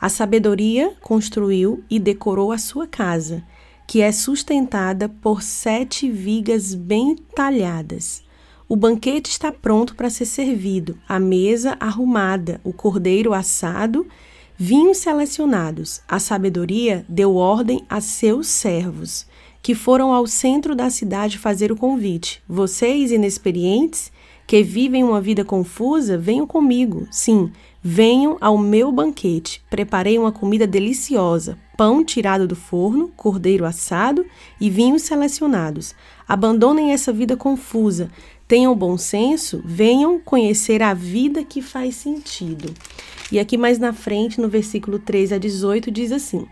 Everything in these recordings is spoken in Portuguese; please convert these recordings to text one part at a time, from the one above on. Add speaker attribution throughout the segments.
Speaker 1: A sabedoria construiu e decorou a sua casa, que é sustentada por sete vigas bem talhadas. O banquete está pronto para ser servido, a mesa arrumada, o cordeiro assado, vinhos selecionados. A sabedoria deu ordem a seus servos, que foram ao centro da cidade fazer o convite. Vocês, inexperientes, que vivem uma vida confusa, venham comigo. Sim, venham ao meu banquete. Preparei uma comida deliciosa: pão tirado do forno, cordeiro assado e vinhos selecionados. Abandonem essa vida confusa. Tenham bom senso, venham conhecer a vida que faz sentido. E aqui mais na frente, no versículo 3 a 18, diz assim: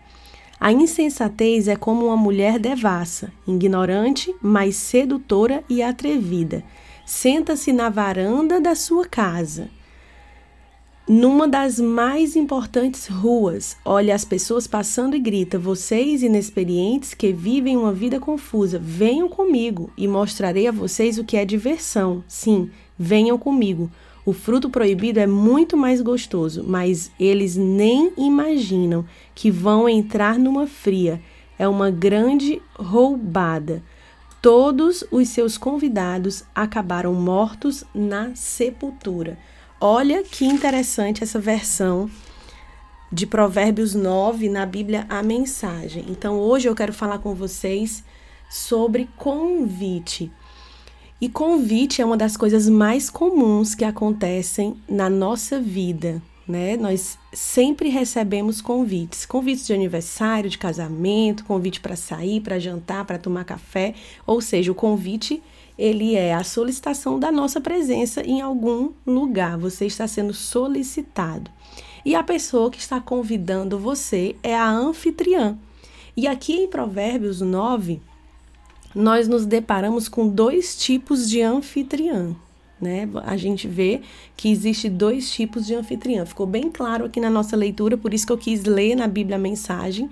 Speaker 1: A insensatez é como uma mulher devassa, ignorante, mas sedutora e atrevida senta-se na varanda da sua casa, numa das mais importantes ruas, olha as pessoas passando e grita: Vocês inexperientes que vivem uma vida confusa, venham comigo e mostrarei a vocês o que é diversão. Sim, venham comigo. O fruto proibido é muito mais gostoso, mas eles nem imaginam que vão entrar numa fria. É uma grande roubada. Todos os seus convidados acabaram mortos na sepultura. Olha que interessante essa versão de Provérbios 9 na Bíblia A Mensagem. Então, hoje eu quero falar com vocês sobre convite. E convite é uma das coisas mais comuns que acontecem na nossa vida, né? Nós sempre recebemos convites, convites de aniversário, de casamento, convite para sair, para jantar, para tomar café, ou seja, o convite ele é a solicitação da nossa presença em algum lugar. Você está sendo solicitado. E a pessoa que está convidando você é a anfitriã. E aqui em Provérbios 9, nós nos deparamos com dois tipos de anfitriã né? A gente vê que existe dois tipos de anfitriã. Ficou bem claro aqui na nossa leitura, por isso que eu quis ler na Bíblia a mensagem,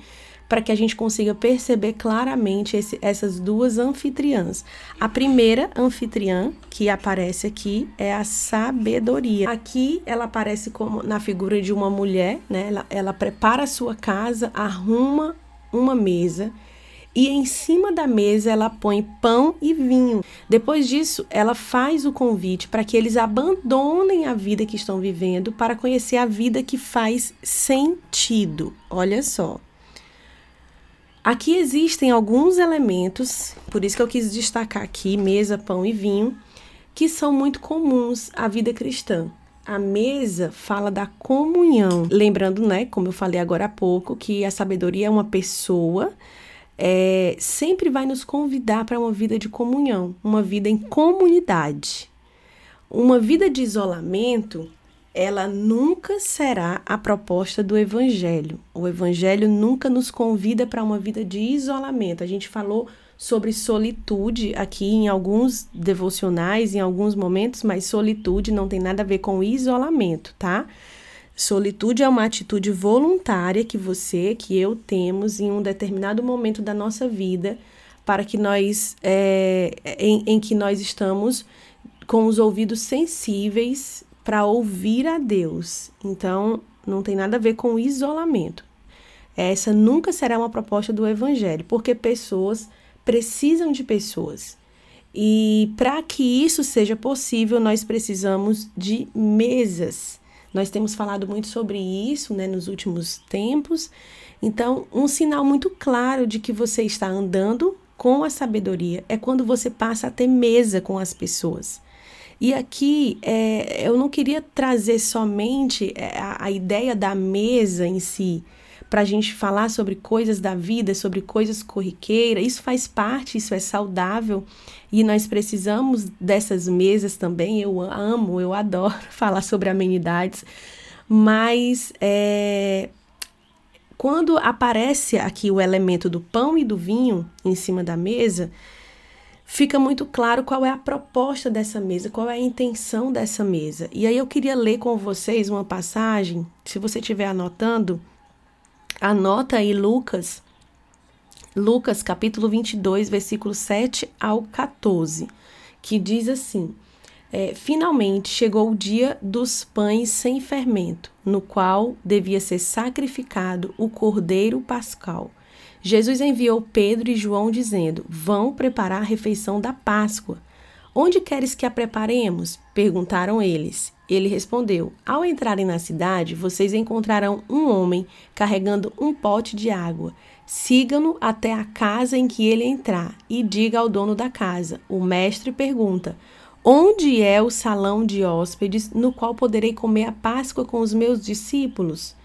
Speaker 1: para que a gente consiga perceber claramente esse, essas duas anfitriãs. A primeira anfitriã que aparece aqui é a sabedoria. Aqui ela aparece como na figura de uma mulher, né? Ela, ela prepara a sua casa, arruma uma mesa e em cima da mesa ela põe pão e vinho. Depois disso, ela faz o convite para que eles abandonem a vida que estão vivendo para conhecer a vida que faz sentido. Olha só. Aqui existem alguns elementos, por isso que eu quis destacar aqui mesa, pão e vinho, que são muito comuns à vida cristã. A mesa fala da comunhão. Lembrando, né, como eu falei agora há pouco, que a sabedoria é uma pessoa é, sempre vai nos convidar para uma vida de comunhão, uma vida em comunidade. Uma vida de isolamento, ela nunca será a proposta do Evangelho. O Evangelho nunca nos convida para uma vida de isolamento. A gente falou sobre solitude aqui em alguns devocionais, em alguns momentos, mas solitude não tem nada a ver com isolamento, tá? Solitude é uma atitude voluntária que você, que eu temos em um determinado momento da nossa vida, para que nós, é, em, em que nós estamos com os ouvidos sensíveis para ouvir a Deus. Então, não tem nada a ver com isolamento. Essa nunca será uma proposta do Evangelho, porque pessoas precisam de pessoas. E para que isso seja possível, nós precisamos de mesas nós temos falado muito sobre isso né, nos últimos tempos. Então, um sinal muito claro de que você está andando com a sabedoria é quando você passa a ter mesa com as pessoas. E aqui é, eu não queria trazer somente é, a, a ideia da mesa em si, para a gente falar sobre coisas da vida, sobre coisas corriqueiras. Isso faz parte, isso é saudável e nós precisamos dessas mesas também. Eu amo, eu adoro falar sobre amenidades, mas é, quando aparece aqui o elemento do pão e do vinho em cima da mesa, fica muito claro qual é a proposta dessa mesa, qual é a intenção dessa mesa. E aí eu queria ler com vocês uma passagem, se você estiver anotando, Anota aí Lucas, Lucas capítulo 22, versículo 7 ao 14, que diz assim: é, finalmente chegou o dia dos pães sem fermento, no qual devia ser sacrificado o cordeiro pascal. Jesus enviou Pedro e João dizendo: Vão preparar a refeição da Páscoa. Onde queres que a preparemos? perguntaram eles. Ele respondeu: Ao entrarem na cidade, vocês encontrarão um homem carregando um pote de água. Sigam-no até a casa em que ele entrar e diga ao dono da casa: O mestre pergunta: Onde é o salão de hóspedes no qual poderei comer a Páscoa com os meus discípulos?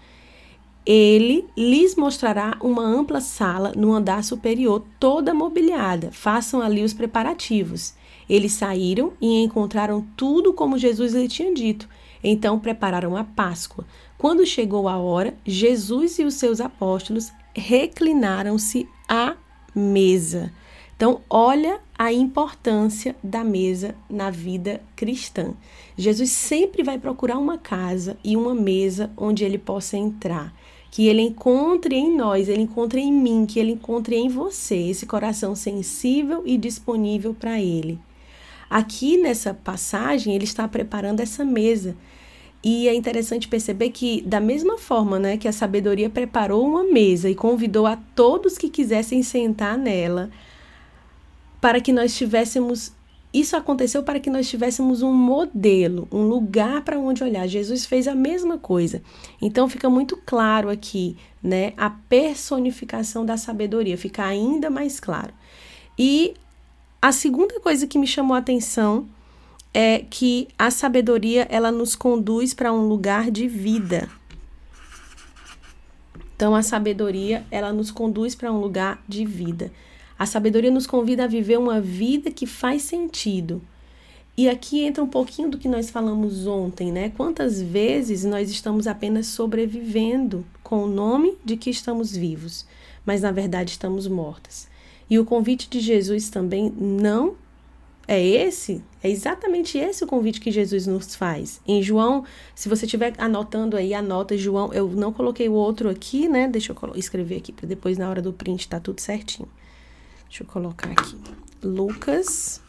Speaker 1: Ele lhes mostrará uma ampla sala no andar superior, toda mobiliada. Façam ali os preparativos. Eles saíram e encontraram tudo como Jesus lhe tinha dito. Então prepararam a Páscoa. Quando chegou a hora, Jesus e os seus apóstolos reclinaram-se à mesa. Então, olha a importância da mesa na vida cristã. Jesus sempre vai procurar uma casa e uma mesa onde ele possa entrar. Que ele encontre em nós, ele encontre em mim, que ele encontre em você esse coração sensível e disponível para ele. Aqui nessa passagem, ele está preparando essa mesa. E é interessante perceber que, da mesma forma né, que a sabedoria preparou uma mesa e convidou a todos que quisessem sentar nela, para que nós tivéssemos. Isso aconteceu para que nós tivéssemos um modelo, um lugar para onde olhar. Jesus fez a mesma coisa. Então fica muito claro aqui, né, a personificação da sabedoria, fica ainda mais claro. E a segunda coisa que me chamou a atenção é que a sabedoria ela nos conduz para um lugar de vida. Então a sabedoria ela nos conduz para um lugar de vida. A sabedoria nos convida a viver uma vida que faz sentido. E aqui entra um pouquinho do que nós falamos ontem, né? Quantas vezes nós estamos apenas sobrevivendo com o nome de que estamos vivos, mas na verdade estamos mortas. E o convite de Jesus também não é esse, é exatamente esse o convite que Jesus nos faz. Em João, se você estiver anotando aí, anota João. Eu não coloquei o outro aqui, né? Deixa eu escrever aqui para depois na hora do print tá tudo certinho. Deixa eu colocar aqui. Lucas.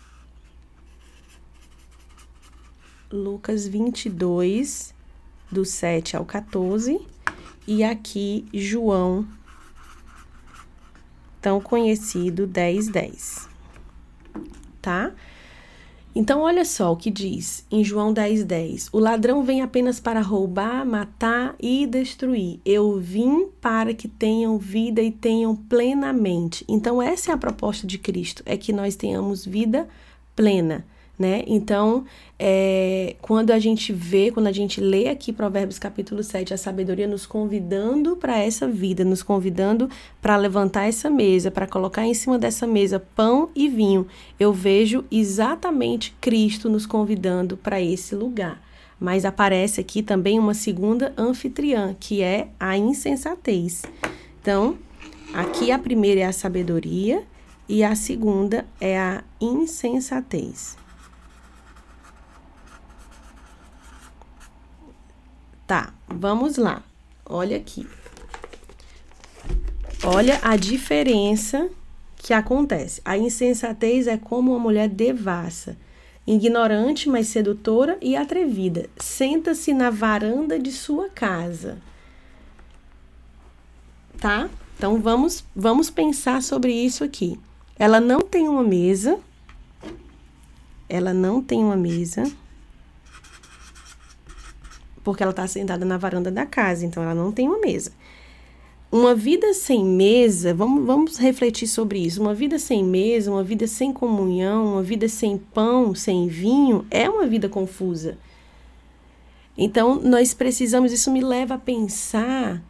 Speaker 1: Lucas 22, do 7 ao 14. E aqui, João, tão conhecido, 10, 10. Tá? Então, olha só o que diz em João 10,10: 10, O ladrão vem apenas para roubar, matar e destruir. Eu vim para que tenham vida e tenham plenamente. Então, essa é a proposta de Cristo: é que nós tenhamos vida plena né? Então, é, quando a gente vê, quando a gente lê aqui Provérbios capítulo 7, a sabedoria nos convidando para essa vida, nos convidando para levantar essa mesa, para colocar em cima dessa mesa pão e vinho, eu vejo exatamente Cristo nos convidando para esse lugar. Mas aparece aqui também uma segunda anfitriã, que é a insensatez. Então, aqui a primeira é a sabedoria e a segunda é a insensatez. Tá, vamos lá. Olha aqui. Olha a diferença que acontece. A insensatez é como uma mulher devassa, ignorante, mas sedutora e atrevida. Senta-se na varanda de sua casa. Tá? Então vamos vamos pensar sobre isso aqui. Ela não tem uma mesa. Ela não tem uma mesa porque ela está sentada na varanda da casa, então ela não tem uma mesa. Uma vida sem mesa, vamos, vamos refletir sobre isso. Uma vida sem mesa, uma vida sem comunhão, uma vida sem pão, sem vinho, é uma vida confusa. Então, nós precisamos, isso me leva a pensar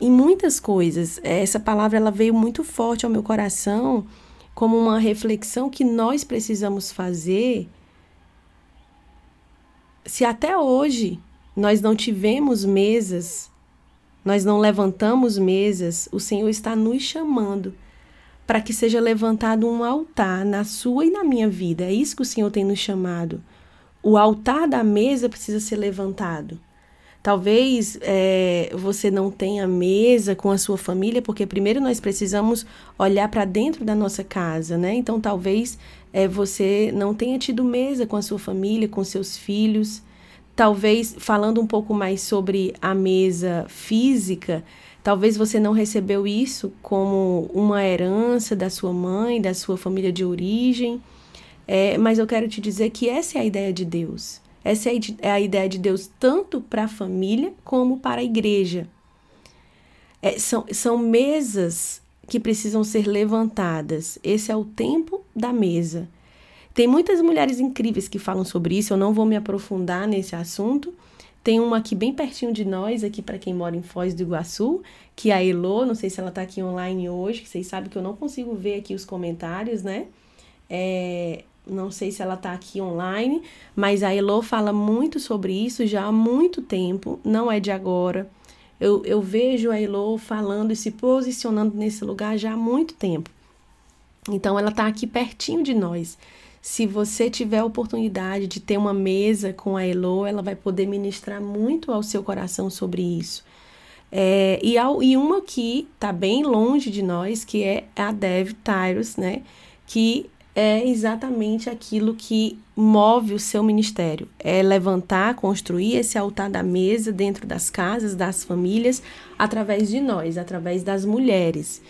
Speaker 1: em muitas coisas. Essa palavra ela veio muito forte ao meu coração como uma reflexão que nós precisamos fazer se até hoje nós não tivemos mesas, nós não levantamos mesas, o Senhor está nos chamando para que seja levantado um altar na sua e na minha vida. É isso que o Senhor tem nos chamado. O altar da mesa precisa ser levantado. Talvez é, você não tenha mesa com a sua família, porque primeiro nós precisamos olhar para dentro da nossa casa, né? Então, talvez é, você não tenha tido mesa com a sua família, com seus filhos. Talvez, falando um pouco mais sobre a mesa física, talvez você não recebeu isso como uma herança da sua mãe, da sua família de origem. É, mas eu quero te dizer que essa é a ideia de Deus. Essa é a ideia de Deus tanto para a família como para a igreja. É, são, são mesas que precisam ser levantadas. Esse é o tempo da mesa. Tem muitas mulheres incríveis que falam sobre isso, eu não vou me aprofundar nesse assunto. Tem uma aqui bem pertinho de nós, aqui para quem mora em Foz do Iguaçu, que é a Elo, não sei se ela está aqui online hoje, que vocês sabem que eu não consigo ver aqui os comentários, né? É, não sei se ela está aqui online, mas a Elo fala muito sobre isso já há muito tempo, não é de agora. Eu, eu vejo a Elo falando e se posicionando nesse lugar já há muito tempo. Então ela está aqui pertinho de nós. Se você tiver a oportunidade de ter uma mesa com a Elo, ela vai poder ministrar muito ao seu coração sobre isso. É, e, ao, e uma que está bem longe de nós, que é a Dev Tyrus, né? Que é exatamente aquilo que move o seu ministério. É levantar, construir esse altar da mesa dentro das casas, das famílias, através de nós, através das mulheres.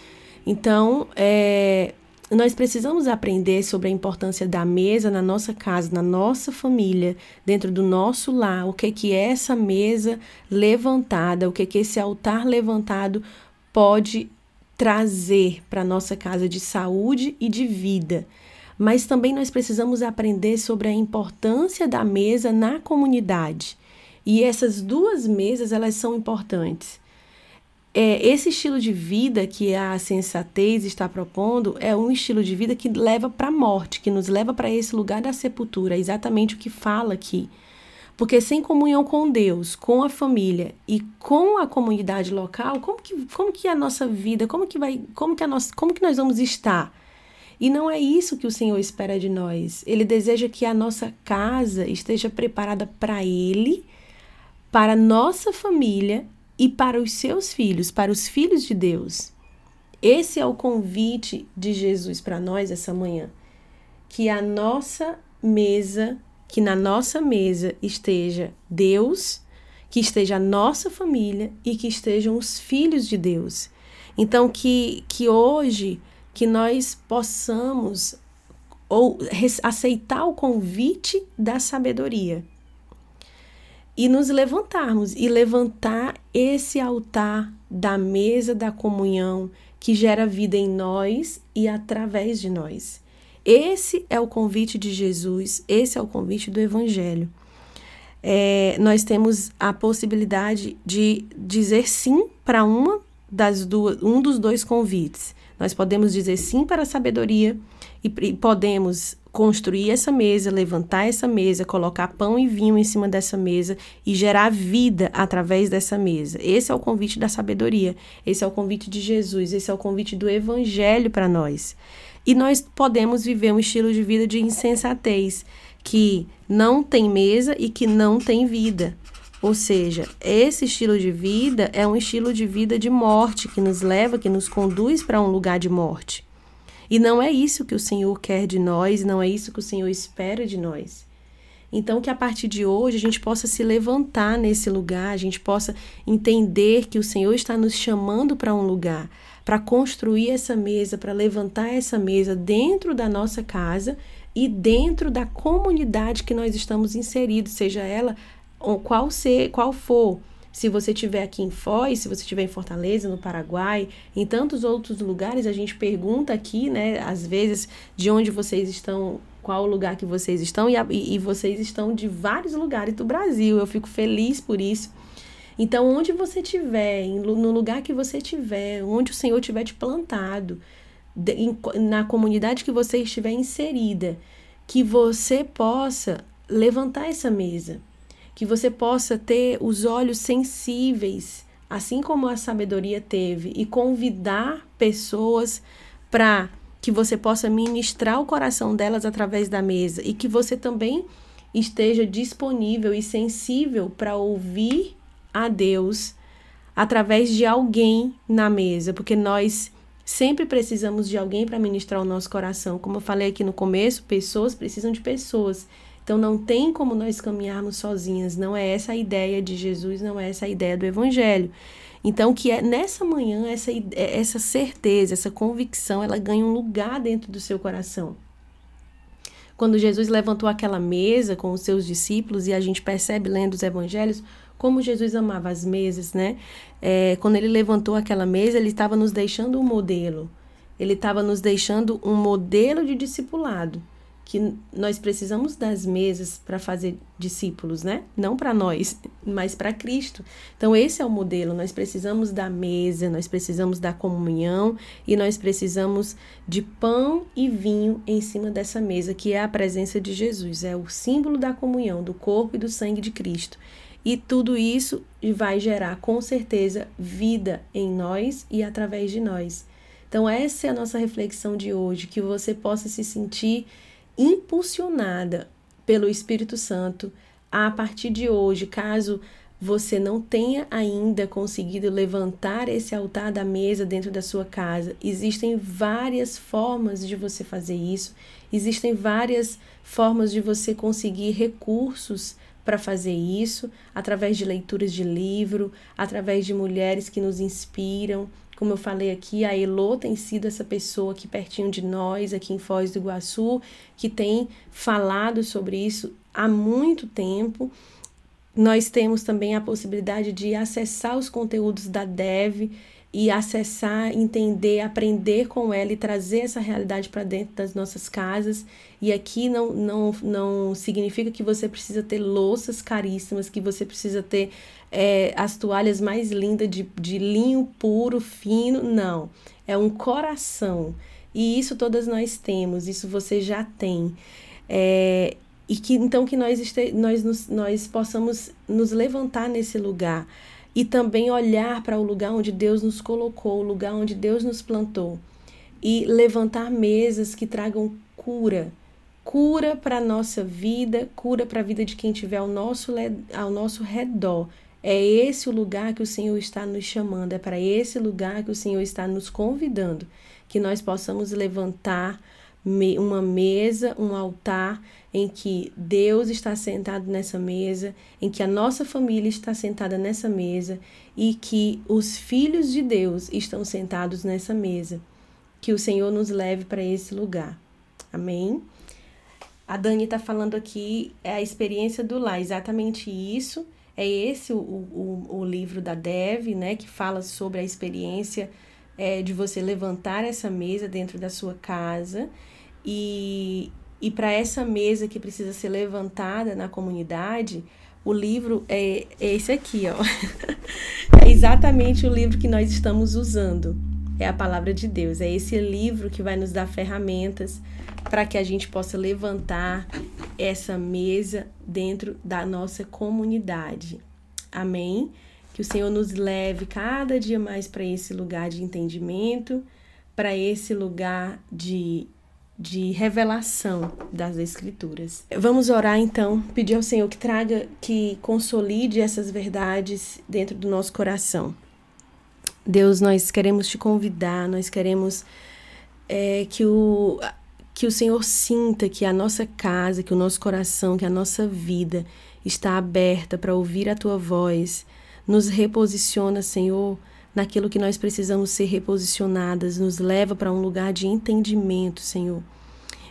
Speaker 1: Então, é, nós precisamos aprender sobre a importância da mesa na nossa casa, na nossa família, dentro do nosso lar, o que, que é essa mesa levantada, o que, que esse altar levantado pode trazer para nossa casa de saúde e de vida mas também nós precisamos aprender sobre a importância da mesa na comunidade. E essas duas mesas, elas são importantes. É, esse estilo de vida que a sensatez está propondo é um estilo de vida que leva para a morte, que nos leva para esse lugar da sepultura, é exatamente o que fala aqui. Porque sem comunhão com Deus, com a família e com a comunidade local, como que, como que a nossa vida, como que vai, como que a nossa, como que nós vamos estar? E não é isso que o Senhor espera de nós. Ele deseja que a nossa casa esteja preparada para Ele, para nossa família e para os seus filhos, para os filhos de Deus. Esse é o convite de Jesus para nós essa manhã. Que a nossa mesa, que na nossa mesa esteja Deus, que esteja a nossa família e que estejam os filhos de Deus. Então, que, que hoje que nós possamos ou aceitar o convite da sabedoria e nos levantarmos e levantar esse altar da mesa da comunhão que gera vida em nós e através de nós. Esse é o convite de Jesus, esse é o convite do Evangelho. É, nós temos a possibilidade de dizer sim para uma das duas, um dos dois convites. Nós podemos dizer sim para a sabedoria e, e podemos construir essa mesa, levantar essa mesa, colocar pão e vinho em cima dessa mesa e gerar vida através dessa mesa. Esse é o convite da sabedoria, esse é o convite de Jesus, esse é o convite do evangelho para nós. E nós podemos viver um estilo de vida de insensatez, que não tem mesa e que não tem vida. Ou seja, esse estilo de vida é um estilo de vida de morte que nos leva, que nos conduz para um lugar de morte. E não é isso que o Senhor quer de nós, não é isso que o Senhor espera de nós. Então, que a partir de hoje a gente possa se levantar nesse lugar, a gente possa entender que o Senhor está nos chamando para um lugar, para construir essa mesa, para levantar essa mesa dentro da nossa casa e dentro da comunidade que nós estamos inseridos, seja ela qual, ser, qual for, se você estiver aqui em Foz, se você estiver em Fortaleza, no Paraguai, em tantos outros lugares, a gente pergunta aqui, né, às vezes, de onde vocês estão, qual o lugar que vocês estão, e, e, vocês estão de vários lugares do Brasil. Eu fico feliz por isso. Então, onde você estiver, no lugar que você estiver, onde o Senhor tiver te plantado, na comunidade que você estiver inserida, que você possa levantar essa mesa, que você possa ter os olhos sensíveis, assim como a sabedoria teve, e convidar pessoas para que você possa ministrar o coração delas através da mesa e que você também esteja disponível e sensível para ouvir a Deus através de alguém na mesa, porque nós sempre precisamos de alguém para ministrar o nosso coração. Como eu falei aqui no começo, pessoas precisam de pessoas. Então não tem como nós caminharmos sozinhas, não é essa a ideia de Jesus, não é essa a ideia do evangelho. Então que é nessa manhã essa essa certeza, essa convicção, ela ganha um lugar dentro do seu coração. Quando Jesus levantou aquela mesa com os seus discípulos e a gente percebe lendo os evangelhos como Jesus amava as mesas, né? É, quando ele levantou aquela mesa, ele estava nos deixando um modelo. Ele estava nos deixando um modelo de discipulado que nós precisamos das mesas para fazer discípulos, né? Não para nós, mas para Cristo. Então esse é o modelo. Nós precisamos da mesa, nós precisamos da comunhão e nós precisamos de pão e vinho em cima dessa mesa, que é a presença de Jesus, é o símbolo da comunhão, do corpo e do sangue de Cristo. E tudo isso vai gerar, com certeza, vida em nós e através de nós. Então, essa é a nossa reflexão de hoje: que você possa se sentir impulsionada pelo Espírito Santo a partir de hoje, caso você não tenha ainda conseguido levantar esse altar da mesa dentro da sua casa, existem várias formas de você fazer isso, existem várias formas de você conseguir recursos para fazer isso, através de leituras de livro, através de mulheres que nos inspiram. Como eu falei aqui, a Elô tem sido essa pessoa aqui pertinho de nós, aqui em Foz do Iguaçu, que tem falado sobre isso há muito tempo. Nós temos também a possibilidade de acessar os conteúdos da Dev e acessar, entender, aprender com ela e trazer essa realidade para dentro das nossas casas. E aqui não, não, não significa que você precisa ter louças caríssimas, que você precisa ter é, as toalhas mais lindas de, de linho puro, fino. Não. É um coração. E isso todas nós temos, isso você já tem. É, e que então que nós, este, nós, nós possamos nos levantar nesse lugar e também olhar para o lugar onde Deus nos colocou, o lugar onde Deus nos plantou e levantar mesas que tragam cura, cura para a nossa vida, cura para a vida de quem estiver ao nosso, ao nosso redor. É esse o lugar que o Senhor está nos chamando, é para esse lugar que o Senhor está nos convidando, que nós possamos levantar uma mesa, um altar em que Deus está sentado nessa mesa, em que a nossa família está sentada nessa mesa e que os filhos de Deus estão sentados nessa mesa. Que o Senhor nos leve para esse lugar. Amém? A Dani está falando aqui, é a experiência do lar, exatamente isso. É esse o, o, o livro da Dev, né, que fala sobre a experiência é, de você levantar essa mesa dentro da sua casa e, e para essa mesa que precisa ser levantada na comunidade, o livro é, é esse aqui, ó. é exatamente o livro que nós estamos usando. É a palavra de Deus. É esse livro que vai nos dar ferramentas para que a gente possa levantar essa mesa dentro da nossa comunidade. Amém? Que o Senhor nos leve cada dia mais para esse lugar de entendimento, para esse lugar de de revelação das escrituras. Vamos orar então, pedir ao Senhor que traga, que consolide essas verdades dentro do nosso coração. Deus, nós queremos te convidar, nós queremos é, que o que o Senhor sinta que a nossa casa, que o nosso coração, que a nossa vida está aberta para ouvir a tua voz. Nos reposiciona, Senhor, naquilo que nós precisamos ser reposicionadas, nos leva para um lugar de entendimento, Senhor.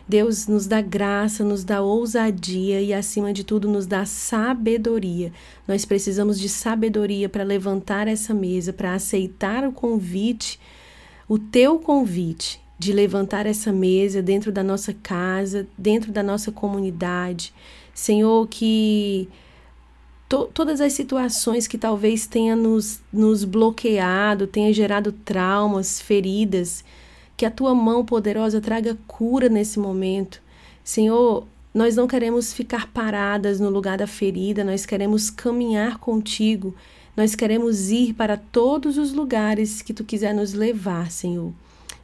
Speaker 1: Deus nos dá graça, nos dá ousadia e, acima de tudo, nos dá sabedoria. Nós precisamos de sabedoria para levantar essa mesa, para aceitar o convite, o teu convite de levantar essa mesa dentro da nossa casa, dentro da nossa comunidade. Senhor, que to, todas as situações que talvez tenha nos, nos bloqueado, tenha gerado traumas, feridas, que a tua mão poderosa traga cura nesse momento. Senhor, nós não queremos ficar paradas no lugar da ferida, nós queremos caminhar contigo, nós queremos ir para todos os lugares que tu quiser nos levar, Senhor.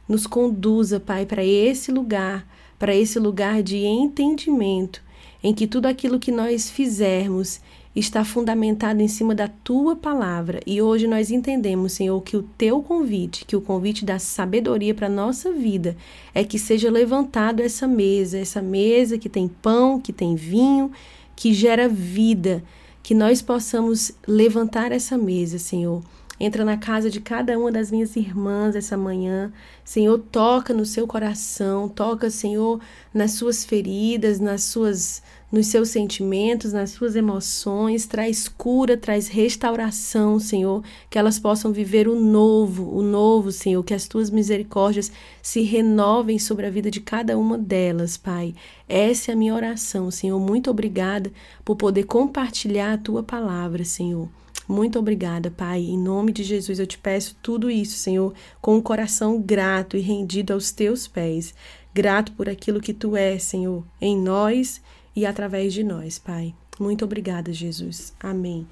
Speaker 1: Nos conduza, Pai, para esse lugar, para esse lugar de entendimento, em que tudo aquilo que nós fizermos está fundamentado em cima da tua palavra. E hoje nós entendemos, Senhor, que o teu convite, que o convite da sabedoria para a nossa vida, é que seja levantado essa mesa, essa mesa que tem pão, que tem vinho, que gera vida, que nós possamos levantar essa mesa, Senhor Entra na casa de cada uma das minhas irmãs essa manhã. Senhor, toca no seu coração, toca, Senhor, nas suas feridas, nas suas nos seus sentimentos, nas suas emoções, traz cura, traz restauração, Senhor, que elas possam viver o novo, o novo, Senhor, que as tuas misericórdias se renovem sobre a vida de cada uma delas, Pai. Essa é a minha oração, Senhor. Muito obrigada por poder compartilhar a tua palavra, Senhor. Muito obrigada, Pai. Em nome de Jesus eu te peço tudo isso, Senhor, com um coração grato e rendido aos teus pés. Grato por aquilo que tu és, Senhor, em nós e através de nós, Pai. Muito obrigada, Jesus. Amém.